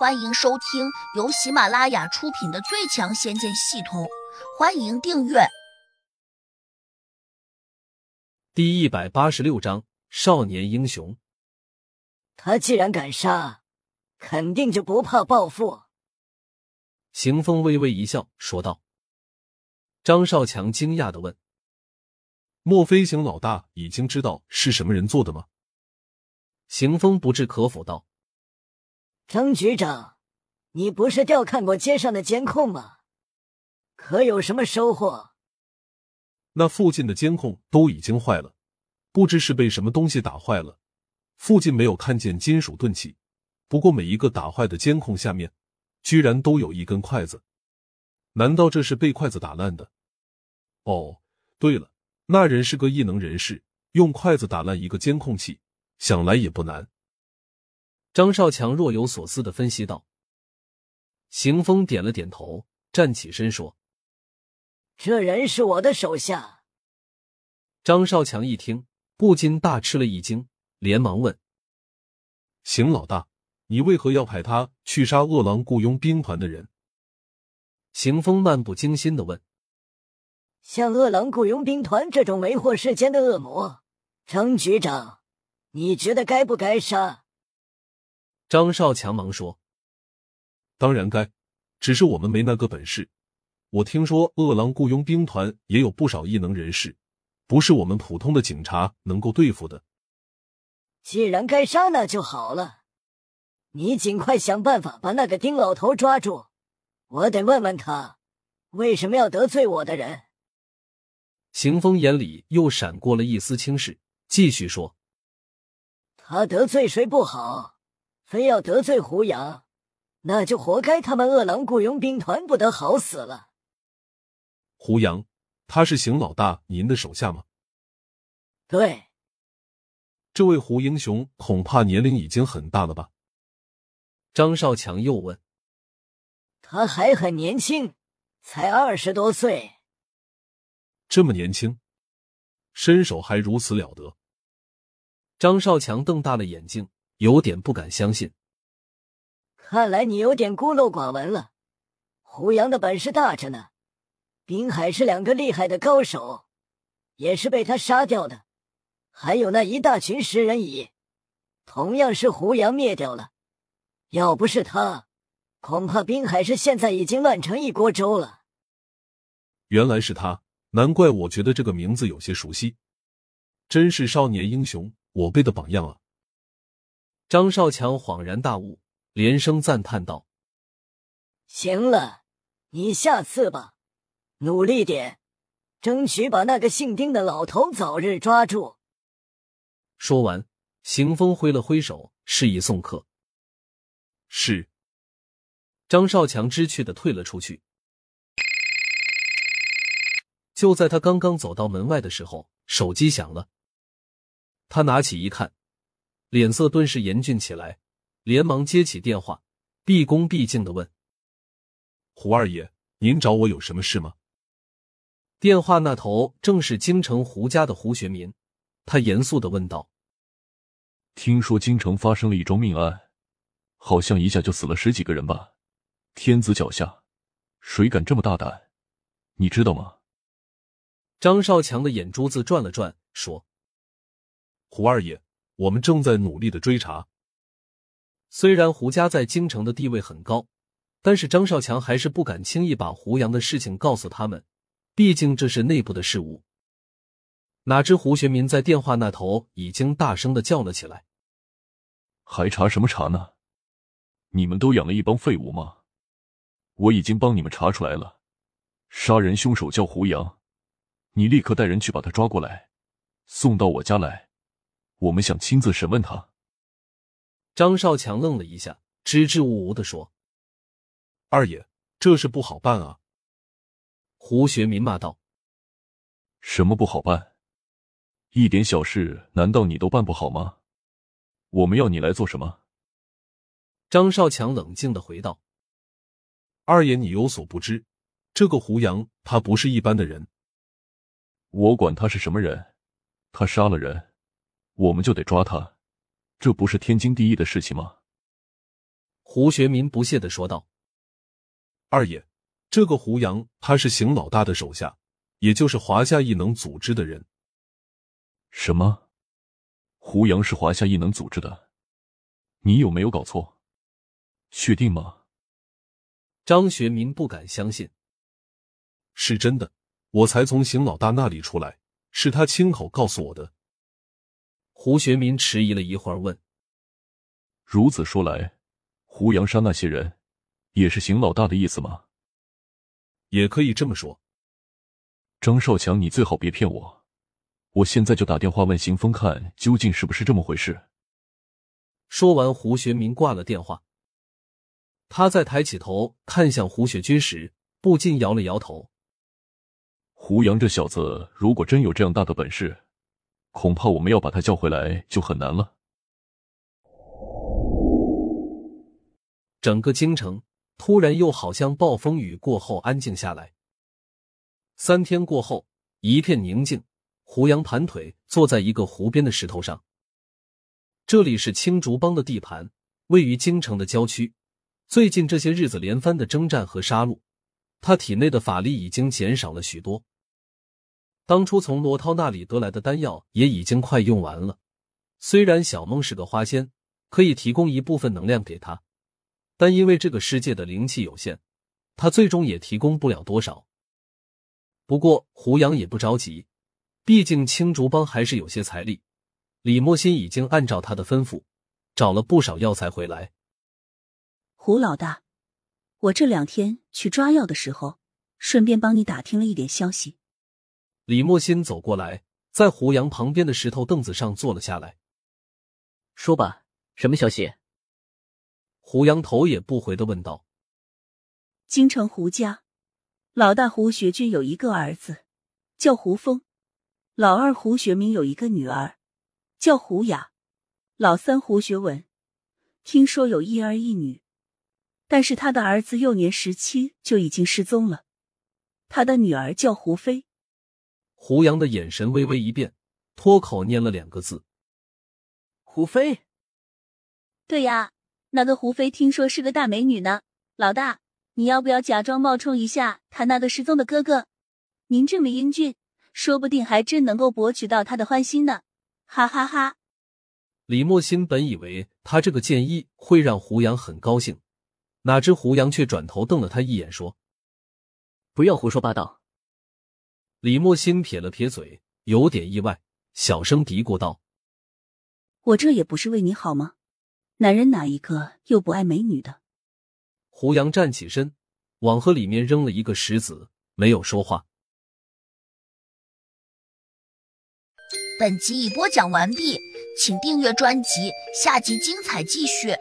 欢迎收听由喜马拉雅出品的《最强仙剑系统》，欢迎订阅。第一百八十六章：少年英雄。他既然敢杀，肯定就不怕报复。邢风微微一笑，说道。张少强惊讶的问：“莫非邢老大已经知道是什么人做的吗？”邢风不置可否道。张局长，你不是调看过街上的监控吗？可有什么收获？那附近的监控都已经坏了，不知是被什么东西打坏了。附近没有看见金属钝器，不过每一个打坏的监控下面，居然都有一根筷子。难道这是被筷子打烂的？哦，对了，那人是个异能人士，用筷子打烂一个监控器，想来也不难。张少强若有所思的分析道：“邢风点了点头，站起身说：‘这人是我的手下。’张少强一听，不禁大吃了一惊，连忙问：‘邢老大，你为何要派他去杀恶狼雇佣兵团的人？’邢风漫不经心的问：‘像恶狼雇佣兵团这种为祸世间的恶魔，张局长，你觉得该不该杀？’”张少强忙说：“当然该，只是我们没那个本事。我听说饿狼雇佣兵团也有不少异能人士，不是我们普通的警察能够对付的。既然该杀，那就好了。你尽快想办法把那个丁老头抓住，我得问问他为什么要得罪我的人。”邢风眼里又闪过了一丝轻视，继续说：“他得罪谁不好？”非要得罪胡杨，那就活该他们饿狼雇佣兵团不得好死了。胡杨，他是邢老大您的手下吗？对。这位胡英雄恐怕年龄已经很大了吧？张少强又问。他还很年轻，才二十多岁。这么年轻，身手还如此了得？张少强瞪大了眼睛。有点不敢相信，看来你有点孤陋寡闻了。胡杨的本事大着呢，滨海是两个厉害的高手，也是被他杀掉的。还有那一大群食人蚁，同样是胡杨灭掉了。要不是他，恐怕滨海市现在已经乱成一锅粥了。原来是他，难怪我觉得这个名字有些熟悉。真是少年英雄，我辈的榜样啊！张少强恍然大悟，连声赞叹道：“行了，你下次吧，努力点，争取把那个姓丁的老头早日抓住。”说完，邢风挥了挥手，示意送客。是。张少强知趣的退了出去。就在他刚刚走到门外的时候，手机响了。他拿起一看。脸色顿时严峻起来，连忙接起电话，毕恭毕敬的问：“胡二爷，您找我有什么事吗？”电话那头正是京城胡家的胡学民，他严肃的问道：“听说京城发生了一桩命案，好像一下就死了十几个人吧？天子脚下，谁敢这么大胆？你知道吗？”张少强的眼珠子转了转，说：“胡二爷。”我们正在努力的追查。虽然胡家在京城的地位很高，但是张少强还是不敢轻易把胡杨的事情告诉他们，毕竟这是内部的事务。哪知胡学民在电话那头已经大声的叫了起来：“还查什么查呢？你们都养了一帮废物吗？我已经帮你们查出来了，杀人凶手叫胡杨，你立刻带人去把他抓过来，送到我家来。”我们想亲自审问他。张少强愣了一下，支支吾吾的说：“二爷，这事不好办啊！”胡学民骂道：“什么不好办？一点小事难道你都办不好吗？我们要你来做什么？”张少强冷静的回道：“二爷，你有所不知，这个胡杨他不是一般的人。我管他是什么人，他杀了人。”我们就得抓他，这不是天经地义的事情吗？胡学民不屑的说道：“二爷，这个胡杨他是邢老大的手下，也就是华夏异能组织的人。”什么？胡杨是华夏异能组织的？你有没有搞错？确定吗？张学民不敢相信。是真的，我才从邢老大那里出来，是他亲口告诉我的。胡学民迟疑了一会儿，问：“如此说来，胡杨杀那些人，也是邢老大的意思吗？”也可以这么说。张少强，你最好别骗我，我现在就打电话问邢峰，看究竟是不是这么回事。说完，胡学民挂了电话。他在抬起头看向胡雪军时，不禁摇了摇头。胡杨这小子，如果真有这样大的本事，恐怕我们要把他叫回来就很难了。整个京城突然又好像暴风雨过后安静下来。三天过后，一片宁静。胡杨盘腿坐在一个湖边的石头上。这里是青竹帮的地盘，位于京城的郊区。最近这些日子连番的征战和杀戮，他体内的法力已经减少了许多。当初从罗涛那里得来的丹药也已经快用完了。虽然小梦是个花仙，可以提供一部分能量给他，但因为这个世界的灵气有限，他最终也提供不了多少。不过胡杨也不着急，毕竟青竹帮还是有些财力。李莫心已经按照他的吩咐，找了不少药材回来。胡老大，我这两天去抓药的时候，顺便帮你打听了一点消息。李莫心走过来，在胡杨旁边的石头凳子上坐了下来。说吧，什么消息？胡杨头也不回的问道。京城胡家老大胡学军有一个儿子，叫胡峰；老二胡学明有一个女儿，叫胡雅；老三胡学文，听说有一儿一女，但是他的儿子幼年时期就已经失踪了。他的女儿叫胡飞。胡杨的眼神微微一变，脱口念了两个字：“胡飞。”对呀，那个胡飞听说是个大美女呢。老大，你要不要假装冒充一下他那个失踪的哥哥？您这么英俊，说不定还真能够博取到他的欢心呢。哈哈哈！李莫心本以为他这个建议会让胡杨很高兴，哪知胡杨却转头瞪了他一眼，说：“不要胡说八道。”李莫心撇了撇嘴，有点意外，小声嘀咕道：“我这也不是为你好吗？男人哪一个又不爱美女的？”胡杨站起身，往河里面扔了一个石子，没有说话。本集已播讲完毕，请订阅专辑，下集精彩继续。